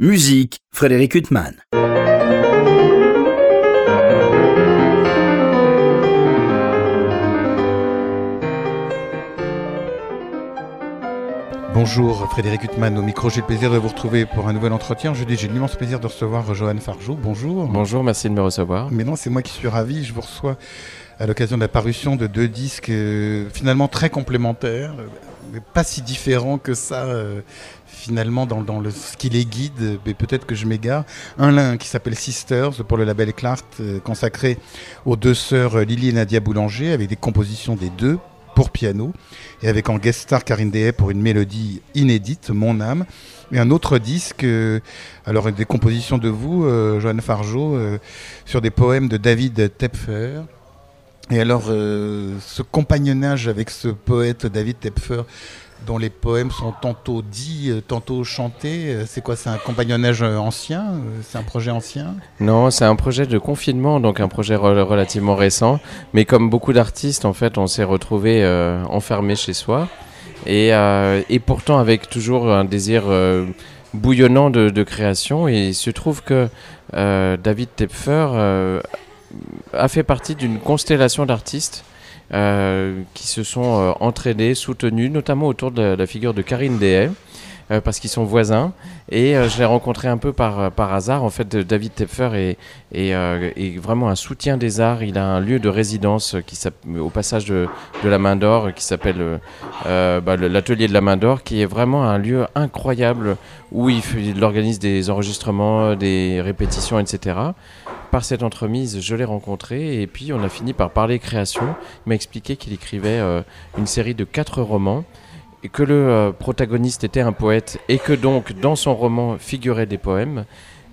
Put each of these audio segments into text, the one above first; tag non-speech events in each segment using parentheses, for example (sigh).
Musique, Frédéric Huttman. Bonjour Frédéric Huttman, au micro j'ai le plaisir de vous retrouver pour un nouvel entretien. Jeudi j'ai l'immense plaisir de recevoir Johan Farjou. Bonjour. Bonjour, merci de me recevoir. Mais non, c'est moi qui suis ravi. Je vous reçois à l'occasion de la parution de deux disques euh, finalement très complémentaires, pas si différents que ça euh, finalement dans, dans le, ce qui les guide, mais peut-être que je m'égare. Un l'un qui s'appelle Sisters pour le label Clark, euh, consacré aux deux sœurs Lily et Nadia Boulanger, avec des compositions des deux pour piano, et avec en guest star Karine Dehay pour une mélodie inédite, Mon âme. Et un autre disque, euh, alors des compositions de vous, euh, Joanne Fargeau, euh, sur des poèmes de David Tepfer. Et alors, euh, ce compagnonnage avec ce poète David Tepfer, dont les poèmes sont tantôt dits, euh, tantôt chantés, euh, c'est quoi C'est un compagnonnage ancien C'est un projet ancien? Non, c'est un projet de confinement, donc un projet re- relativement récent. Mais comme beaucoup d'artistes, en fait, on s'est retrouvé euh, enfermé chez soi. Et, pourtant avec toujours un désir bouillonnant de, de création. Et il se trouve que David Tepfer a fait partie d'une constellation d'artistes euh, qui se sont euh, entraînés, soutenus, notamment autour de la, figure de Karine Dehay. Euh, parce qu'ils sont voisins. Et euh, je l'ai rencontré un peu par, par hasard. En fait David Tepfer est, est, euh, vraiment un soutien des arts. Il a un lieu de résidence qui au passage de, de la main d'or qui s'appelle euh, euh, bah, l'atelier de la main d'or qui est vraiment un lieu incroyable où il, organise des enregistrements des répétitions etc par cette entremise, je l'ai rencontré et puis on a fini par parler création. Il m'a expliqué qu'il écrivait euh, une série de quatre romans que le euh, protagoniste était un poète et que donc dans son roman figuraient des poèmes.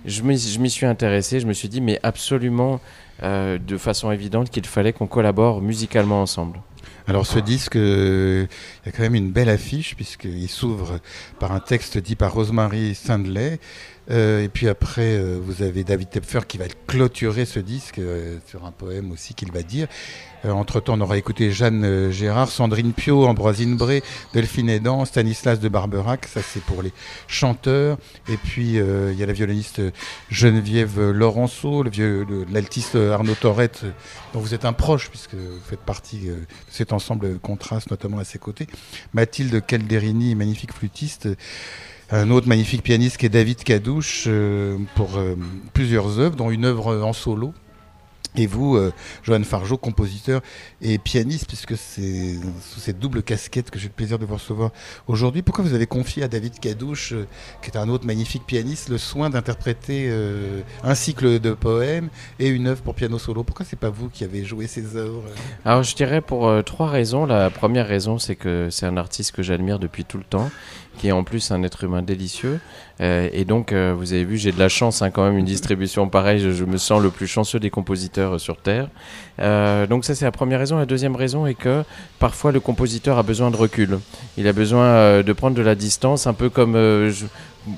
Je m'y je m'y suis intéressé, je me suis dit mais absolument euh, de façon évidente qu'il fallait qu'on collabore musicalement ensemble. Alors ce disque, euh, il y a quand même une belle affiche puisqu'il s'ouvre par un texte dit par Rosemary Sandley. Euh, et puis après, euh, vous avez David Tepfer qui va clôturer ce disque euh, sur un poème aussi qu'il va dire. Euh, entre-temps, on aura écouté Jeanne euh, Gérard, Sandrine Pio, Ambroisine Bré, Delphine Edan, Stanislas de Barberac, ça c'est pour les chanteurs. Et puis euh, il y a la violoniste Geneviève Laurenceau, l'altiste Arnaud Torrette, dont vous êtes un proche puisque vous faites partie de cet ensemble contraste notamment à ses côtés. Mathilde Calderini, magnifique flûtiste. Un autre magnifique pianiste qui est David Cadouche euh, pour euh, plusieurs œuvres, dont une œuvre en solo. Et vous, euh, Johan Fargeau, compositeur et pianiste, puisque c'est sous cette double casquette que j'ai le plaisir de vous recevoir aujourd'hui. Pourquoi vous avez confié à David Cadouche, euh, qui est un autre magnifique pianiste, le soin d'interpréter un cycle de poèmes et une œuvre pour piano solo? Pourquoi c'est pas vous qui avez joué ces œuvres? Alors je dirais pour trois raisons. La première raison c'est que c'est un artiste que j'admire depuis tout le temps, qui est en plus un être humain délicieux. Euh, et donc euh, vous avez vu j'ai de la chance hein, quand même une distribution pareille. Je, me sens le plus chanceux des compositeurs euh, sur terre. Donc ça c'est la première raison. La deuxième raison est que parfois le compositeur a besoin de recul. Il a besoin de prendre de la distance, un peu comme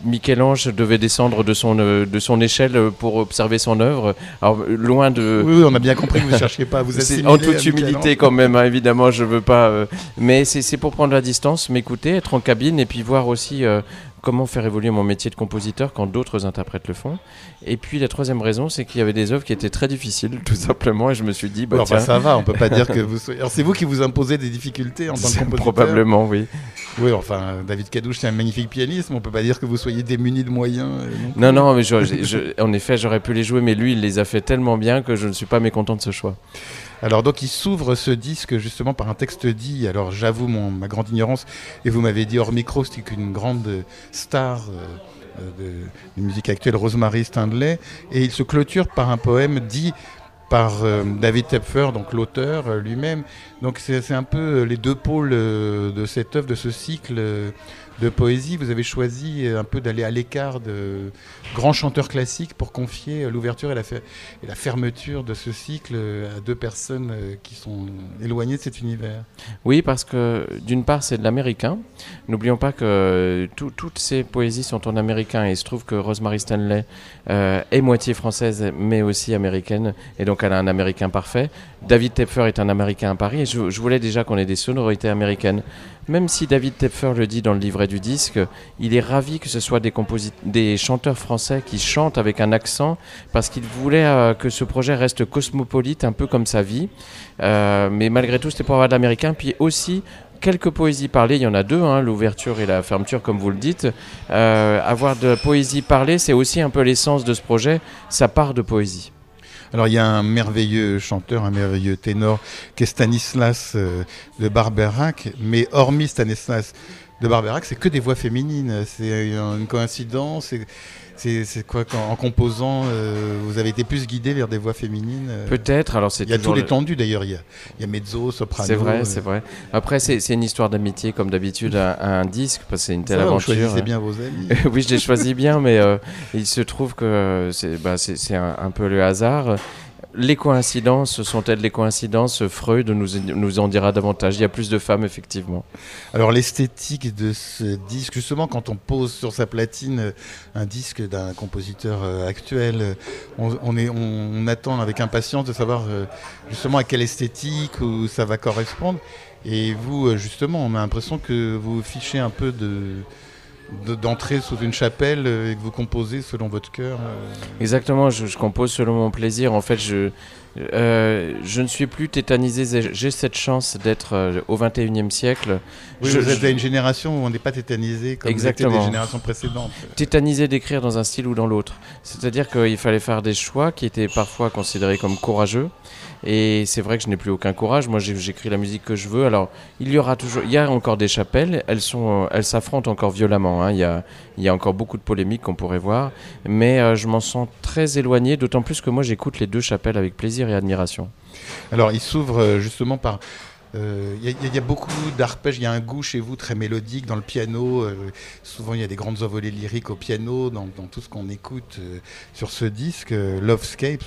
Michel-Ange devait descendre de son, euh, de son échelle pour observer son œuvre. Alors loin de... Oui, oui, on a bien compris que vous ne cherchiez pas à vous (laughs) assimiler. en toute humilité quand même, hein, évidemment, je veux pas. euh, mais c'est c'est pour prendre la distance, m'écouter, être en cabine et puis voir aussi euh, comment faire évoluer mon métier de compositeur quand d'autres interprètes le font. Et puis la troisième raison, c'est qu'il y avait des œuvres qui étaient très difficiles, (laughs) tout simplement, et je me suis dit, bah, Bon, enfin, tiens, ça va, on peut pas dire que vous soyez. Alors c'est vous qui vous imposez des difficultés en tant que compositeur. probablement, oui. Oui, enfin, David Cadouche, c'est un magnifique pianiste, mais on peut pas dire que vous soyez démuni de moyens. euh, non. Non, non, mais je- je- je- en effet, j'aurais pu les jouer, mais lui, il les a fait tellement bien que je ne suis pas mécontent de ce choix. Alors donc il s'ouvre ce disque justement par un texte dit. Alors j'avoue mon ma grande ignorance et vous m'avez dit hors micro c'était qu'une grande star euh, euh, de, musique actuelle Rosemary Stanley et il se clôture par un poème dit par euh, David Tepfer, donc l'auteur lui-même. Donc c'est c'est un peu les deux pôles de cette œuvre, de ce cycle de poésie. Vous avez choisi un peu d'aller à l'écart de grands chanteurs classiques pour confier l'ouverture et la, la fermeture de ce cycle à deux personnes euh, qui sont éloignées de cet univers. Oui, parce que d'une part, c'est de l'américain. N'oublions pas que euh, tout- toutes ces poésies sont en américain et il se trouve que Rosemary Stanley euh, est moitié française mais aussi américaine et donc elle a un américain parfait. David Tepfer est un américain à Paris et je voulais déjà qu'on ait des sonorités américaines. Même si David Tepfer le dit dans le livret du disque, il est ravi que ce soit des, chanteurs français qui chantent avec un accent, parce qu'il voulait euh, que ce projet reste cosmopolite, un peu comme sa vie. Euh, mais malgré tout, c'était pour avoir de l'américain, puis aussi quelques poésies parlées, il y en a deux, hein, l'ouverture et la fermeture comme vous le dites. Euh, avoir de poésie parlée, c'est aussi un peu l'essence de ce projet, ça part de poésie. Alors il y a un merveilleux chanteur, un merveilleux ténor qui est Stanislas euh, de Barberac, mais hormis Stanislas de Barberac, c'est que des voix féminines. C'est une coïncidence. C'est quoi en composant, euh, vous avez été plus guidé vers des voix féminines euh Peut-être. Alors c'est. Il y a tout l'étendue d'ailleurs. Il, y a mezzo, soprano. C'est vrai, c'est vrai. Après c'est une histoire d'amitié comme d'habitude à, un disque parce que c'est une telle aventure. Vous choisissez bien vos amis. (laughs) oui, je les choisis bien, mais il se trouve que c'est bah, un, un, peu le hasard. Les coïncidences sont-elles les coïncidences? Freud nous, en dira davantage. Il y a plus de femmes, effectivement. Alors, l'esthétique de ce disque, justement, quand on pose sur sa platine un disque d'un compositeur euh, actuel, on, est, on, attend avec impatience de savoir euh, justement à quelle esthétique ça va correspondre. Et vous, euh, justement, on a l'impression que vous fichez un peu de d'entrer sous une chapelle euh, et que vous composez selon votre cœur euh. Exactement, je, compose selon mon plaisir. En fait, je, euh, je ne suis plus tétanisé. J'ai cette chance d'être au 21e siècle. je, vous êtes à une génération où on n'est pas tétanisé comme Exactement. des générations précédentes. Tétanisé d'écrire dans un style ou dans l'autre. C'est-à-dire qu'il fallait faire des choix qui étaient parfois considérés comme courageux. Et c'est vrai que je n'ai plus aucun courage. Moi, j'écris la musique que je veux. Alors, il y aura toujours, il y a encore des chapelles. Elles sont, elles s'affrontent encore violemment. Hein. Il, y a, il y a encore beaucoup de polémiques qu'on pourrait voir. Mais euh, je m'en sens très éloigné. D'autant plus que moi, j'écoute les deux chapelles avec plaisir et admiration. Alors, il s'ouvre euh, justement par il euh, y, a beaucoup d'arpèges, il y a un goût chez vous très mélodique dans le piano. Euh, souvent, il y a des grandes envolées lyriques au piano, dans, tout ce qu'on écoute euh, sur ce disque, Lovescape.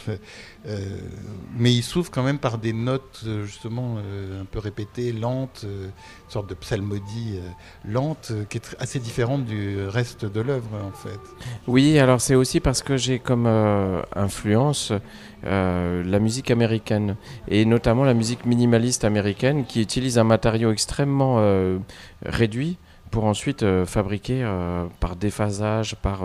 mais il s'ouvre quand même par des notes, justement, un peu répétées, lentes, une sorte de psalmodie lente, qui est assez différente du reste de l'œuvre, en fait. Oui, alors c'est aussi parce que j'ai comme influence euh, la musique américaine et notamment la musique minimaliste américaine qui utilise un matériau extrêmement euh, réduit pour ensuite euh, fabriquer par déphasage, par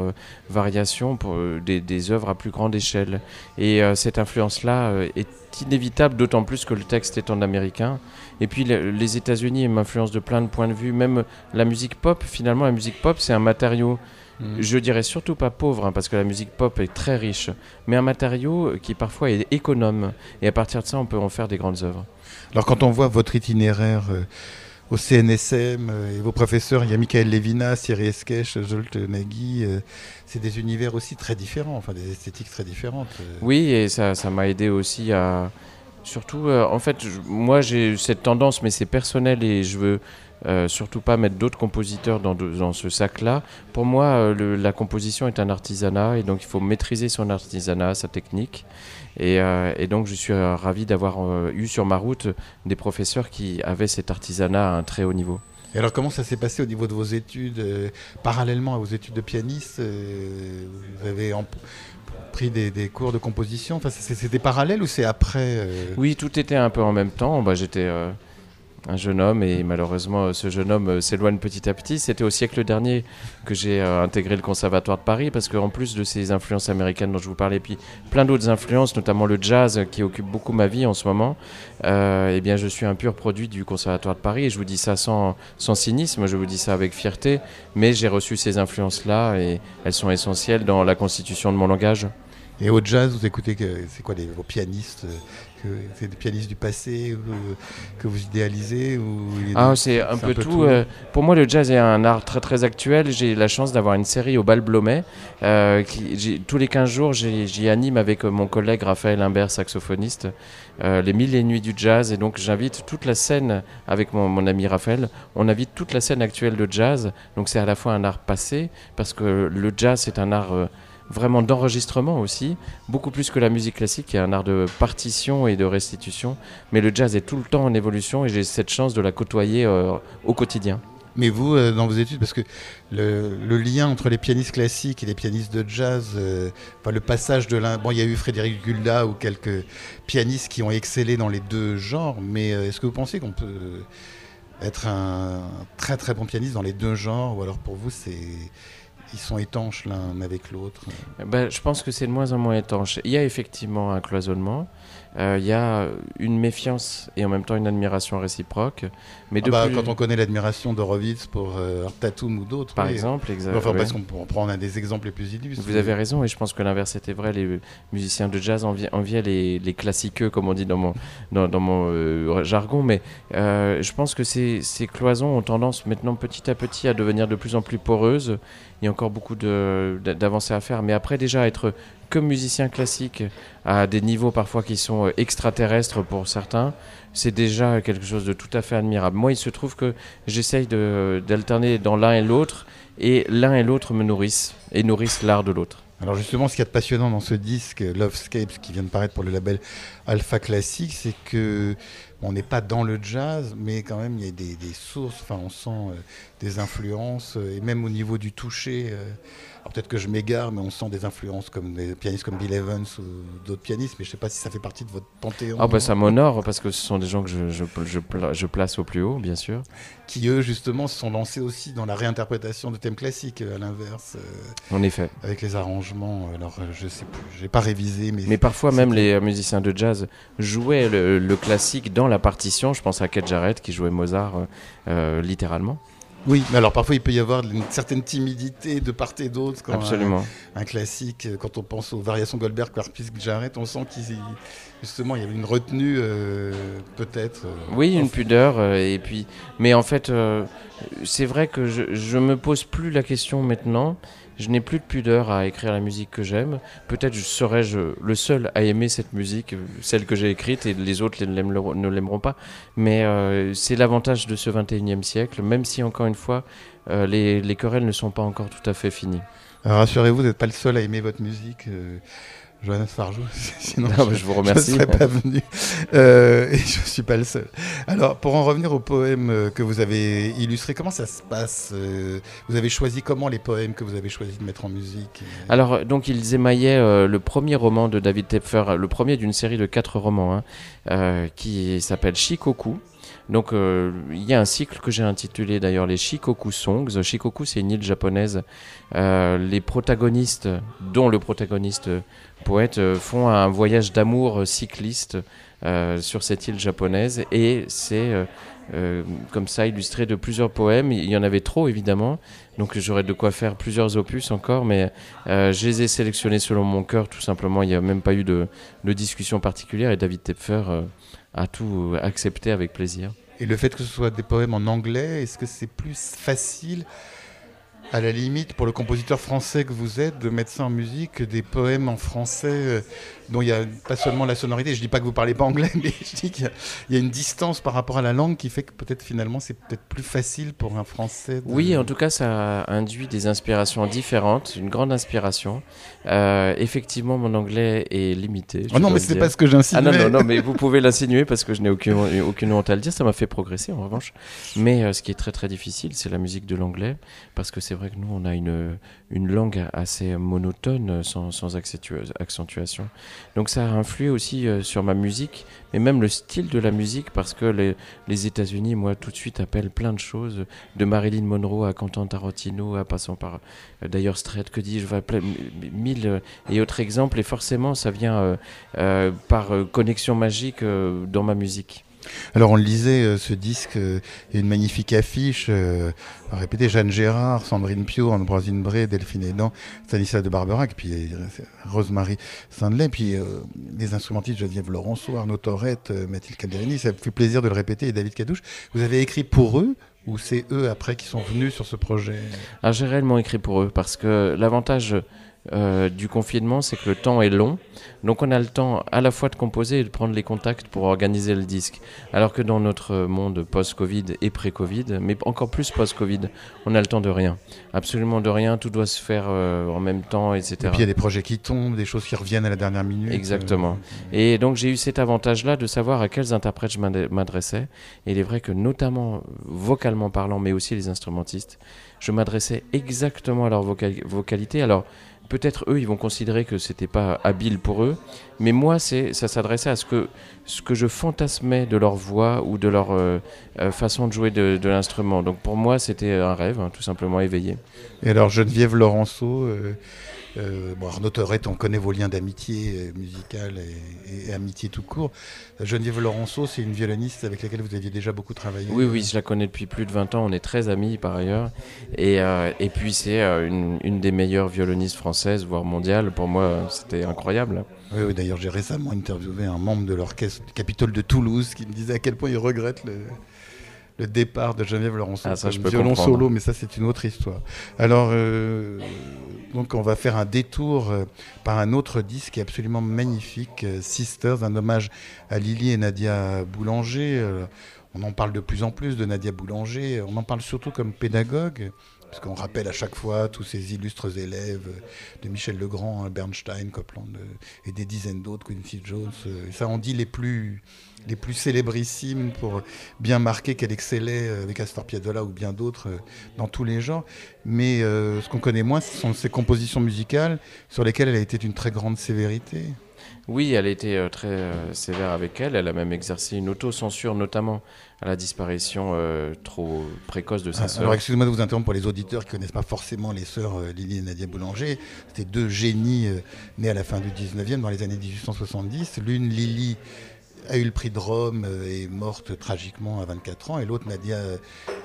variation, des, œuvres à plus grande échelle. Et cette influence-là est inévitable, d'autant plus que le texte est en américain. Et puis les États-Unis m'influencent de plein de points de vue. Même la musique pop, finalement, la musique pop, c'est un matériau Mm. Je dirais surtout pas pauvre, hein, parce que la musique pop est très riche, mais un matériau qui parfois est économe. Et à partir de ça, on peut en faire des grandes œuvres. Alors quand on voit votre itinéraire euh, au CNSM euh, et vos professeurs, il y a Michael Levina, Thierry Esquèche, Jolt Nagui, euh, c'est des univers aussi très différents, enfin des esthétiques très différentes. Oui, et ça m'a aidé aussi à... Surtout, en fait, moi j'ai cette tendance, mais c'est personnel et je veux euh, surtout pas mettre d'autres compositeurs dans, dans ce sac-là. Pour moi, euh, la composition est un artisanat et donc il faut maîtriser son artisanat, sa technique. Et, euh, et donc je suis ravi d'avoir eu sur ma route des professeurs qui avaient cet artisanat à un très haut niveau. Et alors comment ça s'est passé au niveau de vos études Parallèlement à vos études de pianiste, vous avez pris des, des, cours de composition? Enfin, C'était parallèle ou c'est après Oui, tout était un peu en même temps. Bah, J'étais un jeune homme et malheureusement ce jeune homme euh, s'éloigne petit à petit. C'était au siècle dernier que j'ai euh, intégré le Conservatoire de Paris parce qu'en plus de ces influences américaines dont je vous parlais, puis plein d'autres influences, notamment le jazz qui occupe beaucoup ma vie en ce moment, euh, eh bien je suis un pur produit du Conservatoire de Paris et je vous dis ça sans, sans cynisme, je vous dis ça avec fierté, mais j'ai reçu ces influences-là et elles sont essentielles dans la constitution de mon langage. Et au jazz, vous écoutez, c'est quoi les, vos pianistes c'est des pianistes du passé que vous idéalisez ou Ah, c'est un, peu, tout. Euh, pour moi, le jazz est un art très très actuel. J'ai la chance d'avoir une série au Bal Blomet. Euh, qui, tous les 15 jours, j'y anime avec mon collègue Raphaël Imbert, saxophoniste, euh, les mille et nuits du jazz. Et donc, j'invite toute la scène avec mon, mon, ami Raphaël. On invite toute la scène actuelle de jazz. Donc, c'est à la fois un art passé, parce que le jazz, c'est un art vraiment d'enregistrement aussi, beaucoup plus que la musique classique, qui est un art de partition et de restitution. Mais le jazz est tout le temps en évolution et j'ai cette chance de la côtoyer euh, au quotidien. Mais vous, euh, dans vos études, parce que le, lien entre les pianistes classiques et les pianistes de jazz, euh, le passage de l'un. Bon, il y a eu Frédéric Gulda ou quelques pianistes qui ont excellé dans les deux genres, mais est-ce que vous pensez qu'on peut être un très très bon pianiste dans les deux genres? Ou alors pour vous c'est ils sont étanches l'un avec l'autre ben, Je pense que c'est de moins en moins étanche. Il y a effectivement un cloisonnement, euh, il y a une méfiance et en même temps une admiration réciproque. Mais ah bah, Quand on connaît l'admiration d'Horowitz pour euh, ou d'autres. Par exemple, exactement. Enfin, parce qu'on prend un des exemples les plus illustres. Vous avez raison, et je pense que l'inverse était vrai. Les musiciens de jazz enviaient les, les classiqueux, comme on dit dans mon, dans, dans mon euh, jargon. Mais euh, je pense que ces, ces cloisons ont tendance maintenant petit à petit à devenir de plus en plus poreuses. Il y a encore beaucoup d'avancées à faire. Mais après, déjà, être comme musicien classique à des niveaux parfois qui sont euh, extraterrestres pour certains, c'est déjà quelque chose de tout à fait admirable. Moi, il se trouve que j'essaye d'alterner dans l'un et l'autre, et l'un et l'autre me nourrissent, et nourrissent l'art de l'autre. Alors justement, ce qu'il y a de passionnant dans ce disque Lovescapes qui vient de paraître pour le label Alpha Classique, c'est que on n'est pas dans le jazz, mais quand même il y a des, sources. Enfin, on sent euh, des influences euh, et même au niveau du toucher peut-être que je m'égare, mais on sent des influences comme des pianistes comme Bill Evans ou d'autres pianistes, mais je ne sais pas si ça fait partie de votre panthéon. Ah bah ça m'honore parce que ce sont des gens que je, je, je, place au plus haut, bien sûr. Qui eux justement se sont lancés aussi dans la réinterprétation de thèmes classiques euh, à l'inverse. Euh, en effet. Avec les arrangements. Alors euh, je sais plus, j'ai pas révisé, mais. Mais parfois même les musiciens de jazz jouaient le, le, classique dans la partition. Je pense à Kate Jarrett qui jouait Mozart littéralement. Oui, mais alors parfois il peut y avoir une certaine timidité de part et d'autre. Absolument. Un, classique, euh, quand on pense aux variations Goldberg par Jarrett, on sent qu'il justement il y avait une retenue euh, peut-être. Euh, oui, une pudeur et puis, mais en fait, c'est vrai que je, je me pose plus la question maintenant je n'ai plus de pudeur à écrire la musique que j'aime. Peut-être serais-je le seul à aimer cette musique, celle que j'ai écrite, et les autres ne l'aimeront pas. Mais euh, c'est l'avantage de ce 21e siècle, même si, encore une fois, euh, les, les, querelles ne sont pas encore tout à fait finies. Rassurez-vous, vous n'êtes pas le seul à aimer votre musique. Euh, Johannes Farjou, (laughs) sinon je, vous remercie. Je ne serais pas venu. Euh, et je ne suis pas le seul. Alors, pour en revenir au poème euh, que vous avez illustré, comment ça se passe euh, Vous avez choisi comment les poèmes que vous avez choisi de mettre en musique? Alors, donc, ils émaillaient le premier roman de David Tepfer, le premier d'une série de quatre romans, hein, qui s'appelle Shikoku. Donc il y a un cycle que j'ai intitulé d'ailleurs les Shikoku Songs. Shikoku c'est une île japonaise. les protagonistes, dont le protagoniste poètes euh, font un voyage d'amour euh, cycliste euh, sur cette île japonaise et c'est comme ça illustré de plusieurs poèmes. Il y en avait trop évidemment, donc j'aurais de quoi faire plusieurs opus encore, mais je les ai sélectionnés selon mon cœur tout simplement. Il n'y a même pas eu de, de, discussion particulière et David Tepfer a tout accepté avec plaisir. Et le fait que ce soit des poèmes en anglais, est-ce que c'est plus facile à la limite, pour le compositeur français que vous êtes, de mettre ça en musique, des poèmes en français euh, dont il n'y a pas seulement la sonorité. Je ne dis pas que vous parlez pas anglais, (laughs) mais je dis qu'il y, a une distance par rapport à la langue qui fait que peut-être finalement c'est peut-être plus facile pour un français. Oui, en tout cas, ça induit des inspirations différentes, une grande inspiration. Euh, effectivement, mon anglais est limité. Oh non, mais ce n'est pas ce que j'insinue. Ah non, non, non, mais vous pouvez l'insinuer parce que je n'ai aucune, aucune honte à le dire. Ça m'a fait progresser en revanche. Mais euh, ce qui est très très difficile, c'est la musique de l'anglais parce que c'est vrai que nous, on a une, une langue assez monotone, sans, sans accentuation. Donc ça a influé aussi euh, sur ma musique, mais même le style de la musique, parce que les, États-Unis, moi, tout de suite appellent plein de choses, de Marilyn Monroe à Quentin Tarantino, à passant par euh, d'ailleurs Strait, que dis-je, mille euh, et autres exemples, et forcément, ça vient par connexion magique dans ma musique. Alors on lisait euh, ce disque, euh, une magnifique affiche, euh, répéter. Jeanne Gérard, Sandrine Pio, Ambroisine Bray, Delphine Edan, Stanislas de Barberac, puis Rosemary Sandley, puis les instrumentistes Geneviève Laurenceau, Arnaud Torette, Mathilde Calderini, ça fait plaisir de le répéter, et David Cadouche. Vous avez écrit pour eux ou c'est eux après qui sont venus sur ce projet? Ah, J'ai réellement écrit pour eux parce que l'avantage euh, du confinement, c'est que le temps est long. Donc on a le temps à la fois de composer et de prendre les contacts pour organiser le disque. Alors que dans notre monde post-Covid et pré-Covid, mais encore plus post-Covid, on a le temps de rien. Absolument de rien, tout doit se faire euh, en même temps, etc. Et puis il y a des projets qui tombent, des choses qui reviennent à la dernière minute. Exactement. Et donc j'ai eu cet avantage-là de savoir à quels interprètes je m'adressais. Et il est vrai que notamment vocalement parlant, mais aussi les instrumentistes, je m'adressais exactement à leur vocalité. Alors peut-être eux, ils vont considérer que c'était pas habile pour eux, mais moi, ça s'adressait à ce que ce que je fantasmais de leur voix ou de leur euh, euh, façon de jouer de, de l'instrument. Donc pour moi, c'était un rêve, hein, tout simplement éveillé. Et alors Geneviève Laurenceau, euh, euh, bon, Arnaud on connaît vos liens d'amitié euh, musicale et, et amitié tout court. Geneviève Laurenceau, c'est une violoniste avec laquelle vous aviez déjà beaucoup travaillé. Oui, oui, je la connais depuis plus de 20 ans. On est très amis par ailleurs. Et, euh, et puis c'est euh, une, une des meilleures violonistes françaises, voire mondiales. Pour moi, c'était incroyable. Oui, oui, d'ailleurs, j'ai récemment interviewé un membre de l'orchestre du Capitole de Toulouse qui me disait à quel point il regrette le, le départ de Geneviève Laurenceau. Ah, ça, je violon comprendre. solo, mais ça, c'est une autre histoire. Alors, euh, donc, on va faire un détour euh, par un autre disque qui est absolument magnifique, euh, Sisters, un hommage à Lily et Nadia Boulanger. On en parle de plus en plus de Nadia Boulanger. On en parle surtout comme pédagogue. Parce qu'on rappelle à chaque fois tous ces illustres élèves de Michel Legrand, hein, Bernstein, Copland euh, et des dizaines d'autres, Quincy Jones. euh, ça, on dit les plus, les plus célébrissimes pour bien marquer qu'elle excellait euh, avec Astor Piazzolla ou bien d'autres dans tous les genres. Mais ce qu'on connaît moins, ce sont ses compositions musicales sur lesquelles elle a été d'une très grande sévérité. Oui, elle a été très sévère avec elle. Elle a même exercé une autocensure, notamment à la disparition euh, trop précoce de sa Ah, sœur. Alors excusez-moi de vous interrompre pour les auditeurs qui ne connaissent pas forcément les sœurs euh, Lily et Nadia Boulanger. C'était deux génies euh, nés à la fin du 19e, dans les années 1870. L'une, Lily, a eu le prix de Rome euh, et est morte tragiquement à 24 ans. Et l'autre, Nadia, euh,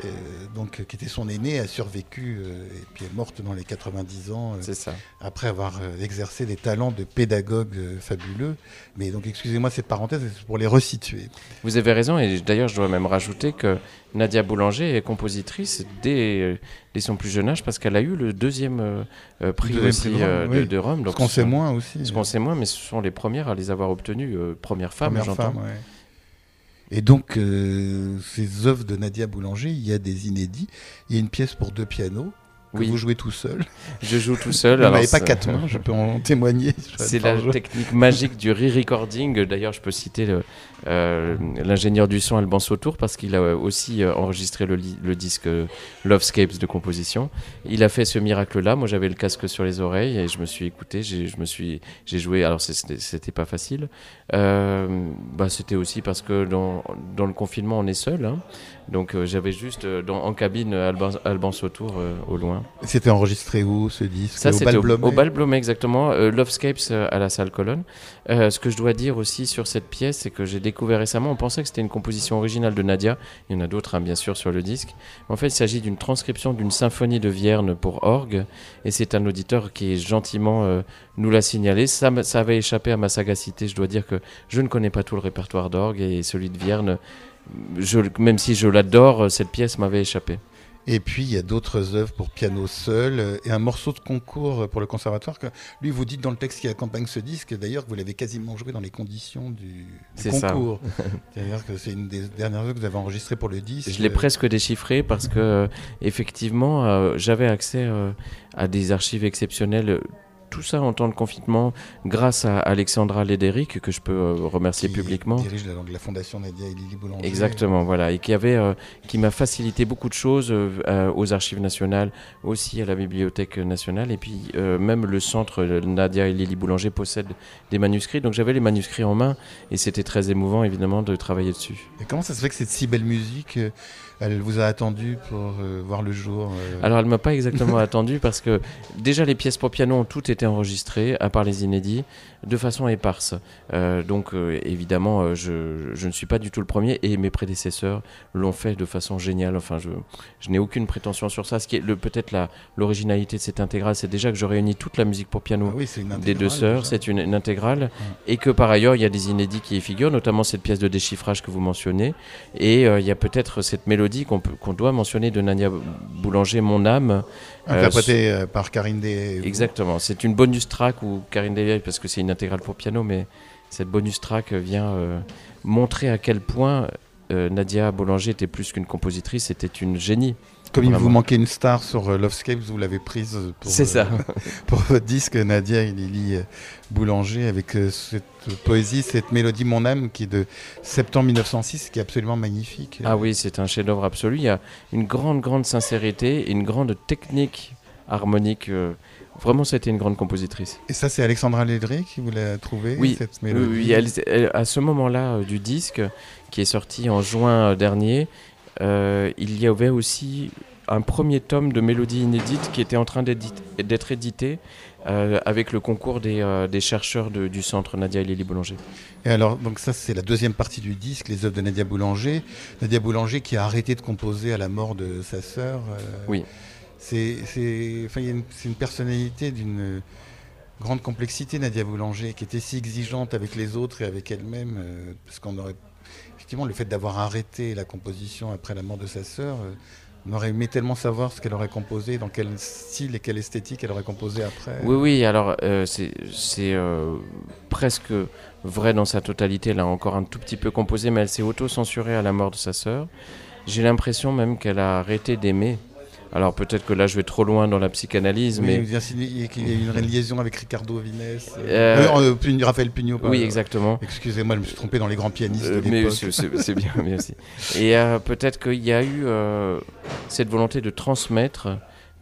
euh, donc, qui était son aînée, a survécu euh, et puis est morte dans les 90 ans. euh, ça. après avoir euh, exercé des talents de pédagogue euh, fabuleux. Mais donc, excusez-moi cette parenthèse, c'est pour les resituer. Vous avez raison, et d'ailleurs, je dois même rajouter que Nadia Boulanger est compositrice dès, euh, dès son plus jeune âge, parce qu'elle a eu le deuxième euh, euh, prix Deuxième aussi prix de Rome, de, oui. de Rome. Ce Donc, qu'on sait moins aussi. Ce qu'on sait moins, mais ce sont les premières à les avoir obtenues. euh, première femme, Première j'entends. femme, ouais. Et donc, euh, ces œuvres de Nadia Boulanger, il y a des inédits. Il y a une pièce pour deux pianos que Oui. vous jouez tout seul. Je joue tout seul. (laughs) Vous n'avez pas quatre (laughs) mains, je peux en témoigner. C'est la technique magique du re-recording. D'ailleurs, je peux citer le, euh, l'ingénieur du son Alban Sautour parce qu'il a aussi euh, enregistré le, le disque euh, Lovescapes de composition. Il a fait ce miracle-là. Moi, j'avais le casque sur les oreilles et je me suis écouté. J'ai, je me suis, j'ai joué. Alors, c'était, pas facile. Euh, bah, c'était aussi parce que dans, dans le confinement, on est seul. hein. Donc, euh, j'avais juste euh, dans, en cabine Alban, Alban Sautour euh, au loin. C'était enregistré où ce disque? Ça, Au c'était au, au Bal Blomet, exactement. Euh, Lovescapes euh, à la salle Colonne. Euh, ce que je dois dire aussi sur cette pièce, c'est que j'ai découvert récemment, on pensait que c'était une composition originale de Nadia. Il y en a d'autres, hein, bien sûr, sur le disque. En fait, il s'agit d'une transcription d'une symphonie de Vierne pour orgue. Et c'est un auditeur qui gentiment euh, nous l'a signalé. Ça, avait échappé à ma sagacité. Je dois dire que je ne connais pas tout le répertoire d'orgue. Et celui de Vierne, même si je l'adore, cette pièce m'avait échappé. Et puis, il y a d'autres œuvres pour piano seul euh, et un morceau de concours pour le conservatoire. Que, lui, vous dites dans le texte qui accompagne ce disque, d'ailleurs, que vous l'avez quasiment joué dans les conditions du, concours. (laughs) C'est-à-dire que c'est une des dernières œuvres que vous avez enregistrées pour le disque. Je l'ai presque déchiffré parce que euh, effectivement euh, j'avais accès euh, à des archives exceptionnelles. Tout ça en temps de confinement, grâce à Alexandra Lédéric, que je peux euh, remercier qui publiquement. dirige la, fondation Nadia et Lily Boulanger. Exactement, voilà, et qui avait, euh, qui m'a facilité beaucoup de choses euh, aux archives nationales, aussi à la bibliothèque nationale, et puis euh, même le centre Nadia et Lily Boulanger possède des manuscrits, donc j'avais les manuscrits en main, et c'était très émouvant évidemment de travailler dessus. Et comment ça se fait que cette si belle musique, elle vous a attendu pour euh, voir le jour euh, Alors elle m'a pas exactement (laughs) attendu parce que déjà les pièces pour piano ont toutes été enregistrées, à part les inédits, de façon éparse. Euh, donc euh, évidemment, euh, je, je ne suis pas du tout le premier et mes prédécesseurs l'ont fait de façon géniale. Enfin, je, je n'ai aucune prétention sur ça. Ce qui est peut-être l'originalité de cette intégrale, c'est déjà que je réunis toute la musique pour piano ah oui, des deux sœurs, c'est une, une intégrale, et que par ailleurs il y a des inédits qui y figurent, notamment cette pièce de déchiffrage que vous mentionnez, et euh, il y a peut-être cette mélodie qu'on doit mentionner de Nania Boulanger, Mon âme. Euh, Interprétée euh, par Karine Des. Exactement, c'est une bonus track ou Karine Desvieilles parce que c'est une intégrale pour piano, mais cette bonus track vient euh, montrer à quel point Nadia Boulanger était plus qu'une compositrice, c'était une génie. Comme il Vraiment. vous manquait une star sur euh, Lovescapes, vous l'avez prise pour, C'est ça. euh, (laughs) pour votre disque Nadia et Lily euh, Boulanger avec cette poésie, cette mélodie Mon âme qui est de septembre 1906, qui est absolument magnifique. Ah oui, c'est un chef-d'œuvre absolu. Il y a une grande, grande sincérité, et une grande technique harmonique. vraiment, ça a été une grande compositrice. Et ça, c'est Alexandra Lédré qui vous l'a trouvé Oui, cette mélodie Oui, elle- elle- à ce moment-là du disque, qui est sorti en juin dernier, il y avait aussi un premier tome de mélodies inédites qui était en train d'être édité euh, avec le concours des, euh, des chercheurs de- du centre Nadia et Lily Boulanger. Et alors, donc ça, c'est la deuxième partie du disque, les œuvres de Nadia Boulanger. Nadia Boulanger qui a arrêté de composer à la mort de sa sœur. euh, Oui. C'est, enfin, une, personnalité d'une grande complexité, Nadia Boulanger, qui était si exigeante avec les autres et avec elle-même, euh, parce qu'on aurait, le fait d'avoir arrêté la composition après la mort de sa sœur, euh, on aurait aimé tellement savoir ce qu'elle aurait composé, dans quel style et quelle esthétique elle aurait composé après. Oui, oui, alors euh, c'est c'est, euh, presque vrai dans sa totalité. Elle a encore un tout petit peu composé, mais elle s'est auto-censurée à la mort de sa sœur. J'ai l'impression même qu'elle a arrêté d'aimer. Alors peut-être que là je vais trop loin dans la psychanalyse, Oui, mais qu'il y a une (laughs) liaison avec Ricardo Vines, euh, Euh, euh, Pugno- Raphaël Pugnot. oui, exactement. Excusez-moi, je me suis trompé dans les grands pianistes de mais l'époque. c'est- bien, (laughs) bien aussi. Et peut-être qu'il y a eu cette volonté de transmettre.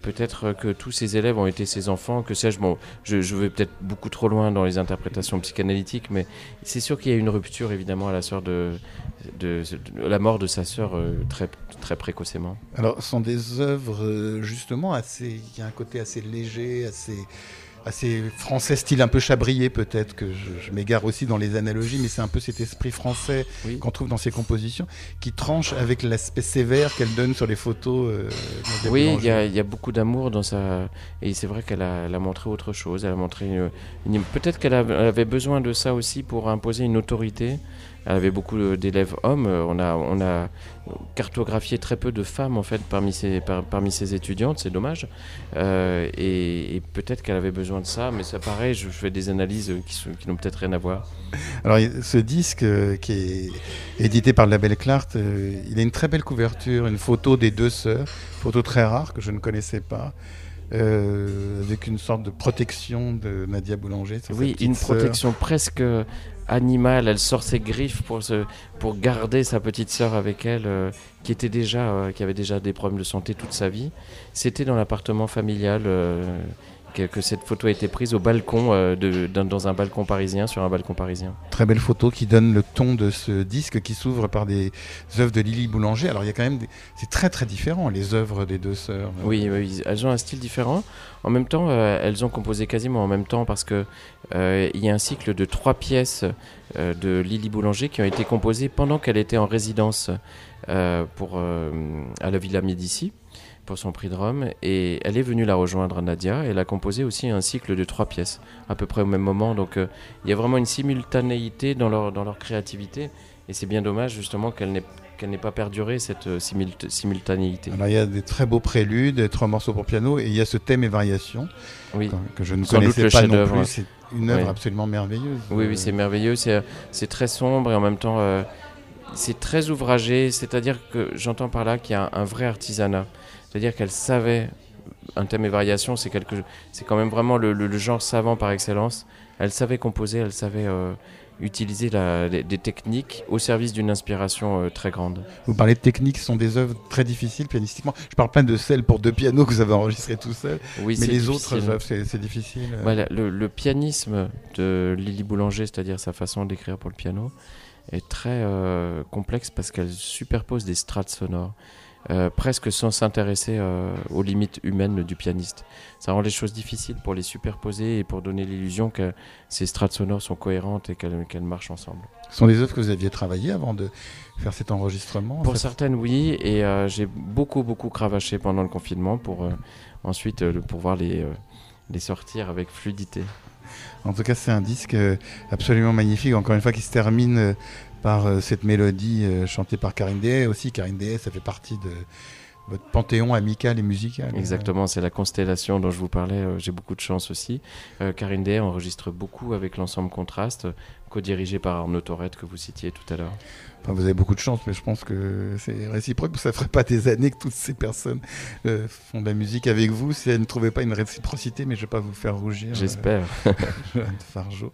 Peut-être que tous ces élèves ont été ses enfants, que sais-je. Bon, je, vais peut-être beaucoup trop loin dans les interprétations psychanalytiques, mais c'est sûr qu'il y a une rupture évidemment à la mort de sa sœur euh, très très précocement. Alors, ce sont des œuvres euh, justement assez. Il un côté assez léger, assez, assez français, style un peu chabrier peut-être, que je, je m'égare aussi dans les analogies, mais c'est un peu cet esprit français Oui. qu'on trouve dans ses compositions, qui tranche avec l'aspect sévère qu'elle donne sur les photos. euh, Oui, il y, a- il y a beaucoup d'amour dans sa. Et c'est vrai qu'elle a, montré autre chose. Elle a montré une- Peut-être qu'elle avait- elle avait besoin de ça aussi pour imposer une autorité. Elle avait beaucoup euh, d'élèves hommes. Euh, On a, on a cartographié très peu de femmes en fait parmi ses, par- parmi ses étudiantes. C'est dommage. Euh, et et peut-être qu'elle avait besoin de ça. Mais ça pareil, je, je fais des analyses qui, n'ont peut-être rien à voir. Alors, ce disque euh, qui est édité par le label Clart, euh, il a une très belle couverture, une photo des deux sœurs, photo très rare que je ne connaissais pas, euh, avec une sorte de protection de Nadia Boulanger. sur Oui, une protection presque animale. Elle sort ses griffes pour, se, pour garder sa petite sœur avec elle, euh, qui, était déjà, euh, qui avait déjà des problèmes de santé toute sa vie. C'était dans l'appartement familial euh, que, que cette photo a été prise au balcon, euh, de, dans, dans un balcon parisien, sur un balcon parisien. Très belle photo qui donne le ton de ce disque qui s'ouvre par des œuvres de Lily Boulanger. Alors, il y a quand même. des- C'est très très différent, les œuvres des deux sœurs. Oui, oui, elles ont un style différent. En même temps, euh, elles ont composé quasiment en même temps parce que euh, il y a un cycle de trois pièces euh, de Lily Boulanger qui ont été composées pendant qu'elle était en résidence pour, à la Villa Médici pour son prix de Rome. Et elle est venue la rejoindre, Nadia. Et elle a composé aussi un cycle de trois pièces, à peu près au même moment. Donc euh, il y a vraiment une simultanéité dans leur, dans leur créativité. Et c'est bien dommage justement qu'elle n'ait qu'elle n'ait pas perduré cette euh, simult- simultanéité. Alors, il y a des très beaux préludes, trois morceaux pour piano, et il y a ce thème et variations Oui. que- je ne Sans doute connaissais le pas non plus. C'est une œuvre Oui. absolument merveilleuse. Oui, Euh, oui, c'est merveilleux. C'est, c'est très sombre et en même temps, euh, c'est très ouvragé. C'est-à-dire que j'entends par là qu'il y a un, un vrai artisanat. C'est-à-dire qu'elle savait. Un thème et variation, c'est, quelque, c'est quand même vraiment le, le- le genre savant par excellence. Elle savait composer, elle savait euh, utiliser la- les- des techniques au service d'une inspiration euh, très grande. Vous parlez de techniques, ce sont des œuvres très difficiles pianistiquement. Je parle pas de celles pour deux pianos que vous avez enregistrées tout seul, Oui, mais les difficile. autres œuvres, c'est difficile. euh. Voilà, le, le pianisme de Lily Boulanger, c'est-à-dire sa façon d'écrire pour le piano, est très euh, complexe parce qu'elle superpose des strates sonores, euh, presque sans s'intéresser euh, aux limites humaines du pianiste. Ça rend les choses difficiles pour les superposer et pour donner l'illusion que ces strates sonores sont cohérentes et qu'elles marchent ensemble. Ce sont des œuvres que vous aviez travaillées avant de faire cet enregistrement. Pour certaines, oui, et euh, j'ai beaucoup, beaucoup cravaché pendant le confinement pour ensuite pouvoir les, les sortir avec fluidité. En tout cas, c'est un disque absolument magnifique, encore une fois, qui se termine par euh, cette mélodie euh, chantée par Karine Dehay aussi. Karine Dehay, ça fait partie de votre panthéon amical et musical. Exactement, c'est la constellation dont je vous parlais. euh, J'ai beaucoup de chance aussi. Euh, Karine Day enregistre beaucoup avec l'ensemble Contraste, co-dirigé par Arnaud Torette que vous citiez tout à l'heure. Enfin, vous avez beaucoup de chance, mais je pense que c'est réciproque. Ça ne ferait pas des années que toutes ces personnes euh, font de la musique avec vous si elles ne trouvaient pas une réciprocité, mais je ne vais pas vous faire rougir. J'espère. (laughs) Euh, Fargeau.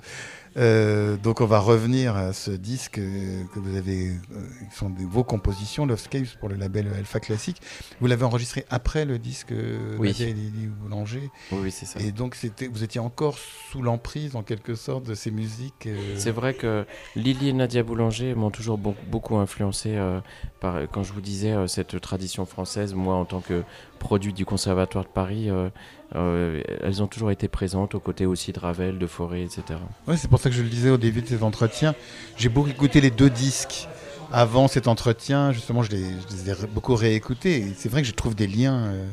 Euh, donc on va revenir à ce disque que vous avez, euh, qui sont des, vos compositions, Lovescapes pour le label Alpha Classique. Vous l'avez enregistré après le disque euh, Oui. Nadia et Lily Boulanger. Oui, oui, c'est ça. Et donc c'était, vous étiez encore sous l'emprise en quelque sorte de ces musiques. euh, C'est vrai que Lily et Nadia Boulanger m'ont toujours beaucoup influencé euh, par, quand je vous disais euh, cette tradition française. Moi, en tant que produit du Conservatoire de Paris, euh, elles ont toujours été présentes aux côtés aussi de Ravel, de Fauré, etc. Ouais, c'est pour ça que je le disais au début de cet entretien. J'ai beaucoup écouté les deux disques avant cet entretien. Justement, je les, je les ai beaucoup réécoutés. C'est vrai que je trouve des liens euh,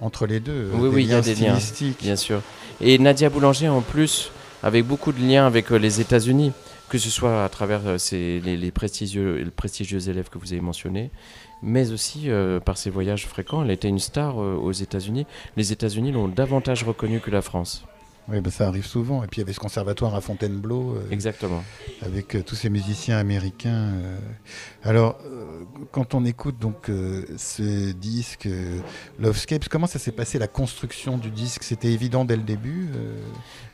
entre les deux. Oui, oui, il y a des liens. Bien sûr. Et Nadia Boulanger, en plus, avec beaucoup de liens avec euh, les États-Unis, que ce soit à travers ces- les, les prestigieux, les prestigieux élèves que vous avez mentionnés, mais aussi euh, par ses voyages fréquents. Elle était une star euh, aux États-Unis. Les États-Unis l'ont davantage reconnue que la France. Oui, ben, ça arrive souvent. Et puis il y avait ce conservatoire à Fontainebleau. euh, Exactement. avec euh, tous ces musiciens américains. euh. Alors, quand on écoute donc ce disque Lovescapes, comment ça s'est passé la construction du disque? C'était évident dès le début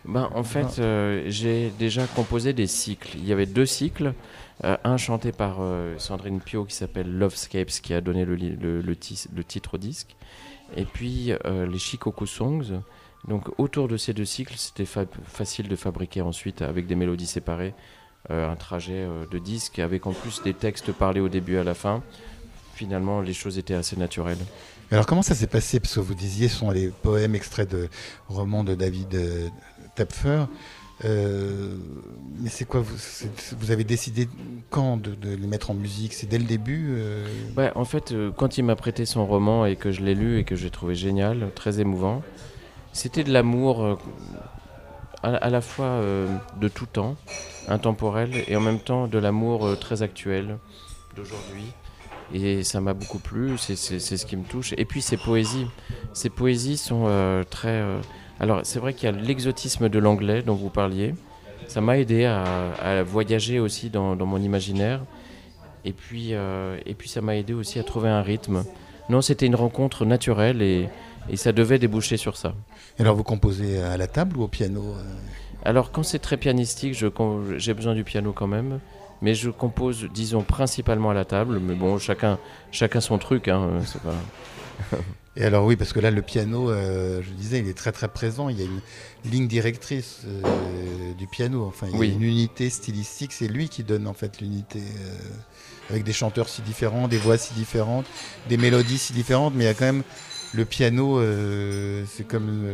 Ben, en fait, j'ai déjà composé des cycles. Il y avait deux cycles. Euh, un chanté par euh, Sandrine Pio qui s'appelle Lovescapes, qui a donné le, titre au disque. Et puis euh, les Shikoku Songs. Donc autour de ces deux cycles, c'était fa- facile de fabriquer ensuite, avec des mélodies séparées, euh, un trajet de disque, avec en plus des textes parlés au début et à la fin. Finalement, les choses étaient assez naturelles. Alors, comment ça s'est passé? Parce que vous disiez, ce sont les poèmes extraits de romans de David Tepfer. Euh, mais c'est quoi vous, avez décidé quand de, les mettre en musique? C'est dès le début euh, en fait, euh, quand il m'a prêté son roman et que je l'ai lu et que j'ai trouvé génial, très émouvant, c'était de l'amour à, la fois de tout temps, intemporel, et en même temps de l'amour très actuel d'aujourd'hui. Et ça m'a beaucoup plu, c'est ce qui me touche. Et puis ces poésies, ces poésies sont très... Alors c'est vrai qu'il y a l'exotisme de l'anglais dont vous parliez. Ça m'a aidé à, à voyager aussi dans, dans mon imaginaire. Et puis, euh, et puis ça m'a aidé aussi à trouver un rythme. Non, c'était une rencontre naturelle et, et ça devait déboucher sur ça. Et alors, vous composez à la table ou au piano euh? Alors quand c'est très pianistique, j'ai besoin du piano quand même. Mais je compose, disons, principalement à la table. Mais bon, chacun, chacun son truc. Hein, c'est pas... (laughs) Et alors oui, parce que là, le piano, euh, je disais, il est très très présent. Il y a une ligne directrice euh, du piano. Enfin, il y a Oui. une unité stylistique. C'est lui qui donne en fait l'unité, euh, avec des chanteurs si différents, des voix si différentes, des mélodies si différentes. Mais il y a quand même le piano. c'est comme,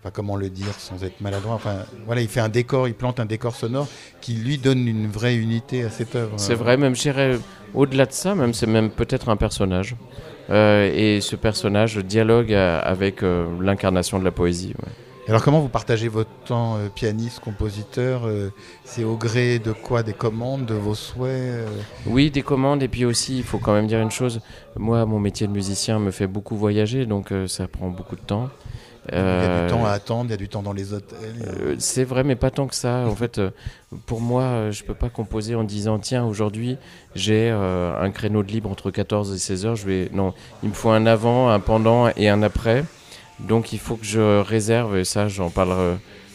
enfin, comment le dire sans être maladroit. Enfin, voilà, il fait un décor, il plante un décor sonore qui lui donne une vraie unité à cette œuvre. C'est vrai, même j'irais au-delà de ça, même c'est même peut-être un personnage. Euh, et ce personnage dialogue euh, avec euh, l'incarnation de la poésie. ouais. Alors comment vous partagez votre temps euh, pianiste, compositeur euh, C'est au gré de quoi Des commandes, de vos souhaits euh? Oui, des commandes, et puis aussi, il faut quand même dire une chose, moi, mon métier de musicien me fait beaucoup voyager, donc ça prend beaucoup de temps. Il y a Euh, du temps à attendre, il y a du temps dans les hôtels. Euh, c'est vrai, mais pas tant que ça. En fait, euh, pour moi, euh, je peux pas composer en disant tiens, aujourd'hui, j'ai euh, un créneau de libre entre 14 et 16 heures. Je vais non, il me faut un avant, un pendant et un après. Donc, il faut que je réserve. Et ça, j'en parle euh,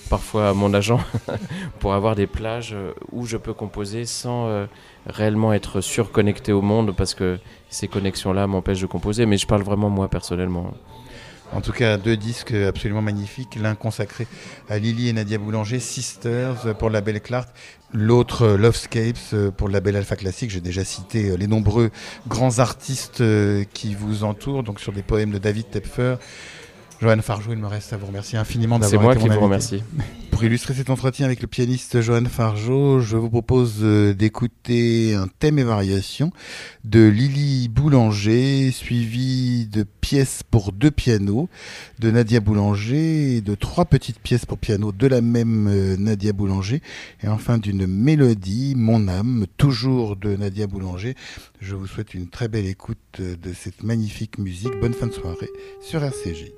parfois à mon agent (laughs) pour avoir des plages euh, où je peux composer sans euh, réellement être surconnecté au monde parce que ces connexions-là m'empêchent de composer. Mais je parle vraiment moi personnellement. En tout cas, deux disques absolument magnifiques. L'un consacré à Lily et Nadia Boulanger, Sisters pour le label Clark. L'autre, euh, Lovescapes euh, pour le label Alpha Classique. J'ai déjà cité euh, les nombreux grands artistes qui vous entourent, donc sur des poèmes de David Tepfer. Johan Fargeau, il me reste à vous remercier infiniment C'est d'avoir moi été qui mon vous invité. remercie. (laughs) Pour illustrer cet entretien avec le pianiste Johan Fargeau, je vous propose euh, d'écouter un thème et variation de Lily Boulanger, suivi de pièces pour deux pianos de Nadia Boulanger et de trois petites pièces pour piano de la même euh, Nadia Boulanger et enfin d'une mélodie, Mon âme, toujours de Nadia Boulanger. Je vous souhaite une très belle écoute euh, de cette magnifique musique. Bonne fin de soirée sur RCJ.